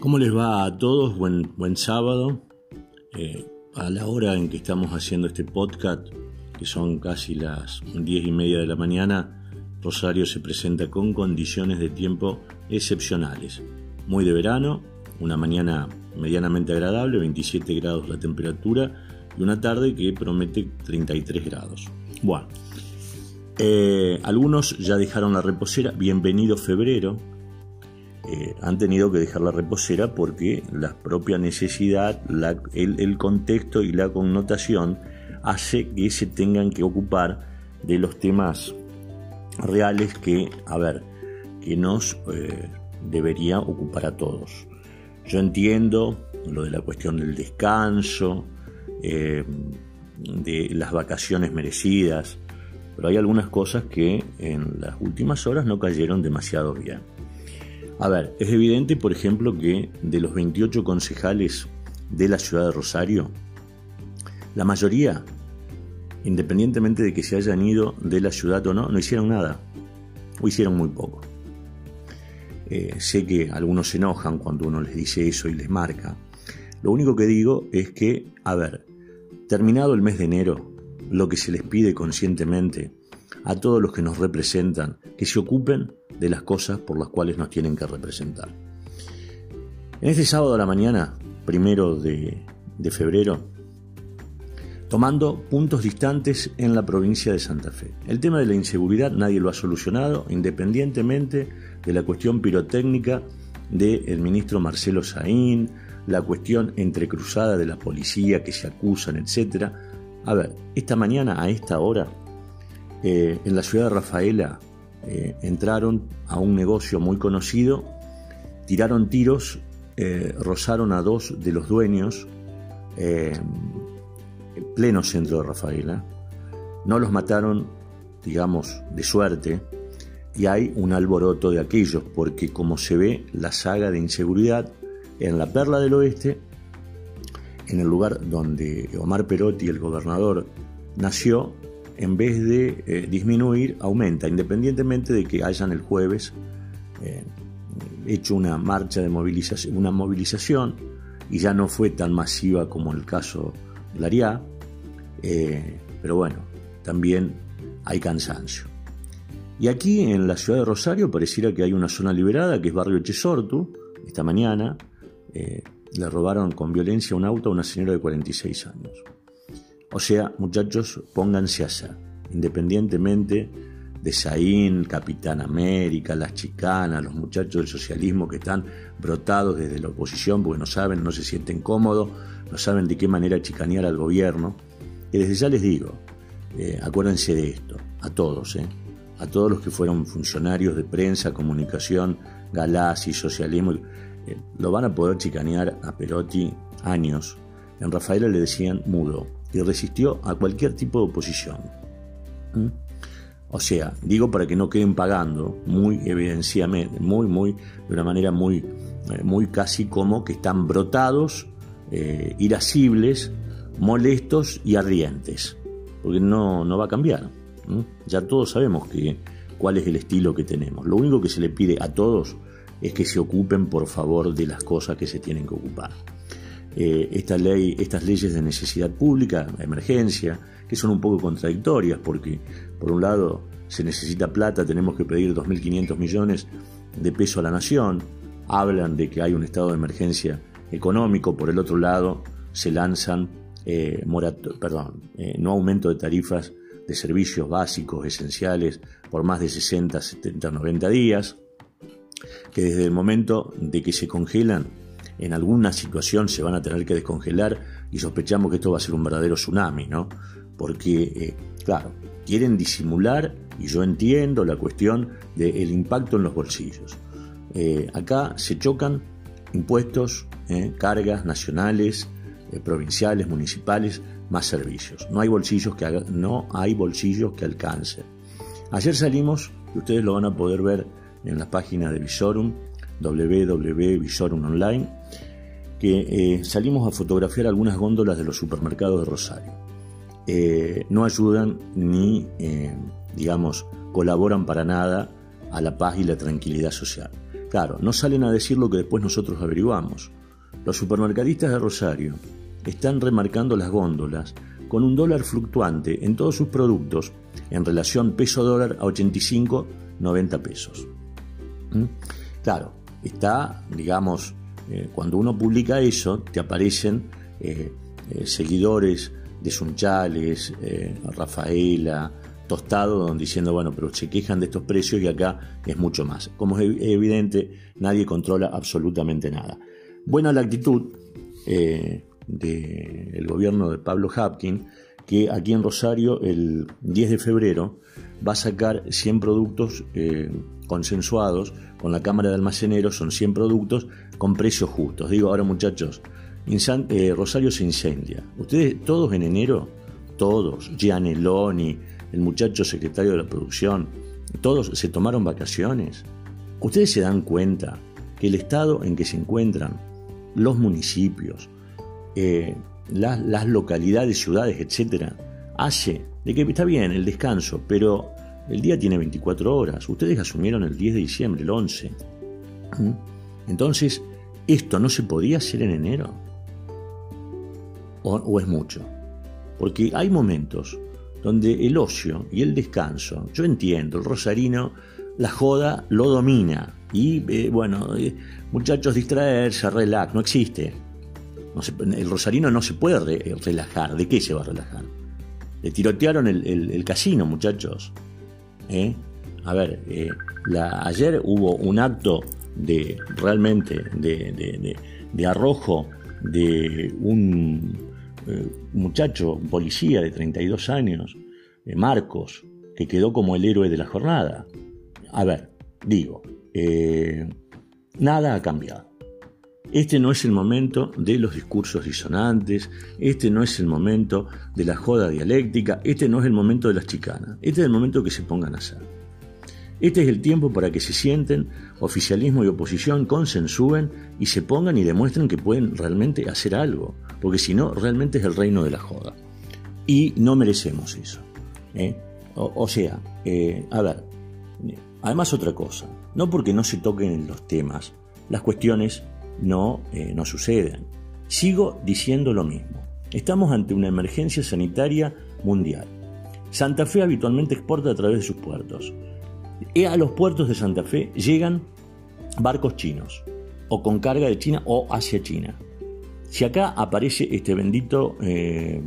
¿Cómo les va a todos? Buen, buen sábado. Eh, a la hora en que estamos haciendo este podcast, que son casi las diez y media de la mañana, Rosario se presenta con condiciones de tiempo excepcionales. Muy de verano, una mañana medianamente agradable, 27 grados la temperatura, y una tarde que promete 33 grados. Bueno, eh, algunos ya dejaron la reposera, bienvenido febrero, eh, han tenido que dejar la reposera porque la propia necesidad, el, contexto y la connotación hace que se tengan que ocupar de los temas reales que, a ver, que nos eh, debería ocupar a todos. Yo entiendo lo de la cuestión del descanso, eh, de las vacaciones merecidas, pero hay algunas cosas que en las últimas horas no cayeron demasiado bien. A ver, es evidente, por ejemplo, que de los 28 concejales de la ciudad de Rosario, la mayoría, independientemente de que se hayan ido de la ciudad o no, no hicieron nada, o hicieron muy poco. Eh, sé que algunos se enojan cuando uno les dice eso y les marca. Lo único que digo es que, a ver, terminado el mes de enero, lo que se les pide conscientemente a todos los que nos representan, que se ocupen de las cosas por las cuales nos tienen que representar. En este sábado a la mañana, primero de, febrero, tomando puntos distantes en la provincia de Santa Fe. El tema de la inseguridad nadie lo ha solucionado, independientemente de la cuestión pirotécnica del ministro Marcelo Saín, la cuestión entrecruzada de la policía que se acusan, etc. A ver, esta mañana a esta hora, eh, en la ciudad de Rafaela, eh, entraron a un negocio muy conocido, tiraron tiros, eh, rozaron a dos de los dueños en pleno centro de Rafaela. No los mataron, digamos, de suerte, y hay un alboroto de aquellos, porque como se ve la saga de inseguridad en la Perla del Oeste, en el lugar donde Omar Perotti, el gobernador, nació, en vez de eh, disminuir, aumenta, independientemente de que hayan el jueves eh, hecho una marcha de movilización, una movilización, y ya no fue tan masiva como el caso de Lariá, eh, pero bueno, también hay cansancio. Y aquí en la ciudad de Rosario pareciera que hay una zona liberada, que es Barrio Chesortu, esta mañana, le robaron con violencia un auto a una señora de 46 años. O sea, muchachos, pónganse a hacer, independientemente de Saín, Capitán América, las chicanas, los muchachos del socialismo que están brotados desde la oposición porque no saben, no se sienten cómodos, no saben de qué manera chicanear al gobierno. Y desde ya les digo, eh, acuérdense de esto, a todos, eh, a todos los que fueron funcionarios de prensa, comunicación, y socialismo, eh, lo van a poder chicanear a Perotti años. En Rafaela le decían mudo, y resistió a cualquier tipo de oposición. ¿Mm? O sea, digo para que no queden pagando muy evidenciamente, muy, muy, de una manera muy, eh, muy casi como que están brotados, eh, irascibles, molestos y ardientes, porque no, no va a cambiar. Ya todos sabemos que, cuál es el estilo que tenemos. Lo único que se le pide a todos es que se ocupen por favor de las cosas que se tienen que ocupar. Eh, esta ley, estas leyes de necesidad pública, emergencia, que son un poco contradictorias porque por un lado se necesita plata, tenemos que pedir 2.500 millones de pesos a la nación, hablan de que hay un estado de emergencia económico, por el otro lado se lanzan eh, eh, no aumento de tarifas de servicios básicos, esenciales, por más de 60, 70, 90 días, que desde el momento de que se congelan en alguna situación se van a tener que descongelar y sospechamos que esto va a ser un verdadero tsunami, ¿no? Porque, eh, claro, quieren disimular, y yo entiendo la cuestión del impacto en los bolsillos. Eh, acá se chocan impuestos, eh, cargas nacionales, provinciales, municipales, más servicios. No hay bolsillos que, no hay bolsillos que alcancen. Ayer salimos, y ustedes lo van a poder ver en la página de Visorum, www.visorum online, que eh, salimos a fotografiar algunas góndolas de los supermercados de Rosario. Eh, no ayudan ni, eh, digamos, colaboran para nada a la paz y la tranquilidad social. Claro, no salen a decir lo que después nosotros averiguamos. Los supermercadistas de Rosario están remarcando las góndolas con un dólar fluctuante en todos sus productos en relación peso-dólar a 85, 90 pesos. ¿Mm? Claro, está, digamos, eh, cuando uno publica eso, te aparecen eh, eh, seguidores de Sunchales, Rafaela, Tostado, diciendo, bueno, pero se quejan de estos precios y acá es mucho más. Como es evidente, nadie controla absolutamente nada. Buena la actitud del gobierno de Pablo Hapkin, que aquí en Rosario el 10 de febrero va a sacar 100 productos eh, consensuados con la Cámara de Almaceneros, son 100 productos con precios justos. Digo, ahora muchachos, eh, Rosario se incendia. Ustedes todos en enero, todos, Gianelloni, el muchacho secretario de la producción, todos se tomaron vacaciones. Ustedes se dan cuenta que el estado en que se encuentran los municipios, eh, las, localidades, ciudades, etcétera, hace de que está bien el descanso, pero el día tiene 24 horas. Ustedes asumieron el 10 de diciembre, el 11. ¿Mm? Entonces, ¿esto no se podía hacer en enero? ¿O, es mucho? Porque hay momentos donde el ocio y el descanso, yo entiendo, el rosarino, la joda lo domina. Y eh, bueno, eh, muchachos, distraerse, relax, no existe el rosarino no se puede relajar. ¿De qué se va a relajar? Le tirotearon el, casino, muchachos. ¿Eh? A ver, eh, ayer hubo un acto de realmente de, arrojo de un eh, muchacho, policía de 32 años, Marcos, que quedó como el héroe de la jornada. A ver, digo, nada ha cambiado. Este no es el momento de los discursos disonantes, este no es el momento de la joda dialéctica, este no es el momento de las chicanas, este es el momento que se pongan a hacer. Este es el tiempo para que se sienten, oficialismo y oposición consensúen y se pongan y demuestren que pueden realmente hacer algo, porque si no, realmente es el reino de la joda. Y no merecemos eso. ¿eh? O, sea, eh, a ver, además otra cosa, no porque no se toquen los temas, las cuestiones no, eh, no suceden. Sigo diciendo lo mismo. Estamos ante una emergencia sanitaria mundial. Santa Fe habitualmente exporta a través de sus puertos. A los puertos de Santa Fe llegan barcos chinos, o con carga de China o hacia China. Si acá aparece este bendito eh,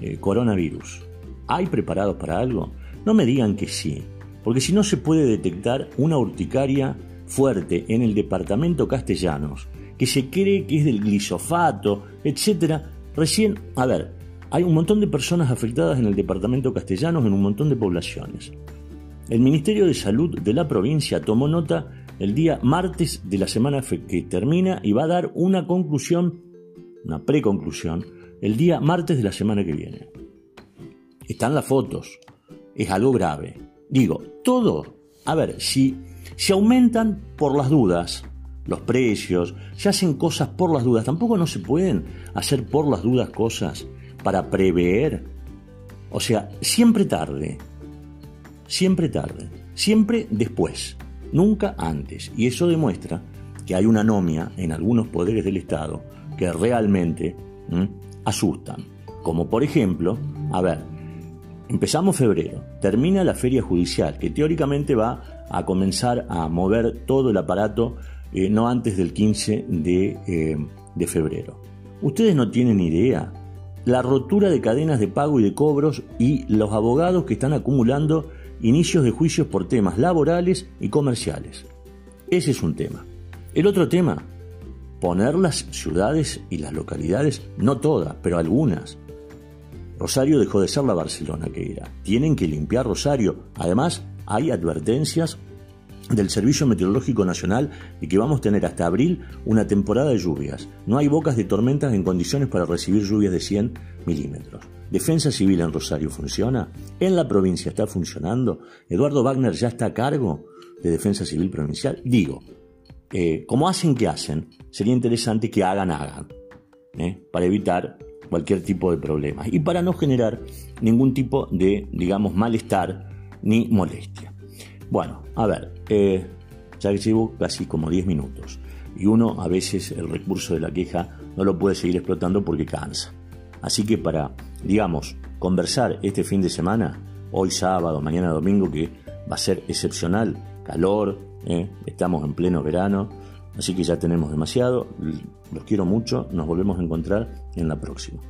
eh, coronavirus, ¿hay preparados para algo? No me digan que sí, porque si no se puede detectar una urticaria fuerte en el departamento castellanos, que se cree que es del glisofato, etc. Recién, a ver, hay un montón de personas afectadas en el departamento castellanos en un montón de poblaciones. El Ministerio de Salud de la provincia tomó nota el día martes de la semana que termina y va a dar una conclusión, una preconclusión, el día martes de la semana que viene. Están las fotos, es algo grave. Digo, todo, a ver, si se aumentan por las dudas, los precios, se hacen cosas por las dudas. Tampoco no se pueden hacer por las dudas cosas para prever. O sea, siempre tarde, siempre tarde, siempre después, nunca antes. Y eso demuestra que hay una anomia en algunos poderes del Estado que realmente asustan. Como por ejemplo, a ver, empezamos febrero, termina la feria judicial, que teóricamente va a comenzar a mover todo el aparato eh, no antes del 15 eh, de, febrero. Ustedes no tienen idea la rotura de cadenas de pago y de cobros y los abogados que están acumulando inicios de juicios por temas laborales y comerciales. Ese es un tema. El otro tema, poner las ciudades y las localidades, no todas, pero algunas. Rosario dejó de ser la Barcelona que era. Tienen que limpiar Rosario. Además, hay advertencias del Servicio Meteorológico Nacional de que vamos a tener hasta abril una temporada de lluvias. No hay bocas de tormentas en condiciones para recibir lluvias de 100 milímetros. Defensa Civil en Rosario funciona. En la provincia está funcionando. Eduardo Wagner ya está a cargo de Defensa Civil Provincial. Digo, eh, como hacen que hacen, sería interesante que hagan, hagan. ¿eh? Para evitar cualquier tipo de problemas y para no generar ningún tipo de, digamos, malestar ni molestia. Bueno, a ver, eh, ya llevo casi como 10 minutos y uno a veces el recurso de la queja no lo puede seguir explotando porque cansa. Así que para, digamos, conversar este fin de semana, hoy sábado, mañana domingo, que va a ser excepcional, calor, eh, estamos en pleno verano, así que ya tenemos demasiado, los quiero mucho, nos volvemos a encontrar en la próxima.